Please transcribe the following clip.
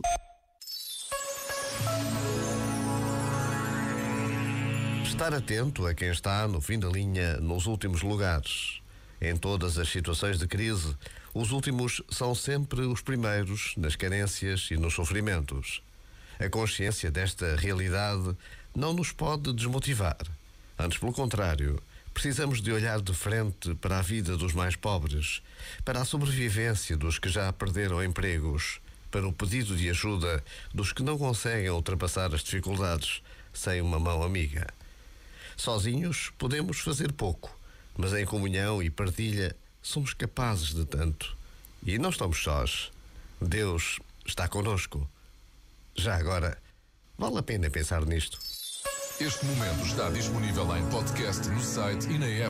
trabalho. Estar atento a quem está no fim da linha nos últimos lugares. Em todas as situações de crise, os últimos são sempre os primeiros nas carências e nos sofrimentos. A consciência desta realidade não nos pode desmotivar. Antes, pelo contrário, precisamos de olhar de frente para a vida dos mais pobres, para a sobrevivência dos que já perderam empregos, para o pedido de ajuda dos que não conseguem ultrapassar as dificuldades sem uma mão amiga. Sozinhos podemos fazer pouco, mas em comunhão e partilha somos capazes de tanto. E não estamos sós. Deus está conosco. Já agora, vale a pena pensar nisto. Este momento está disponível em podcast no site e na app.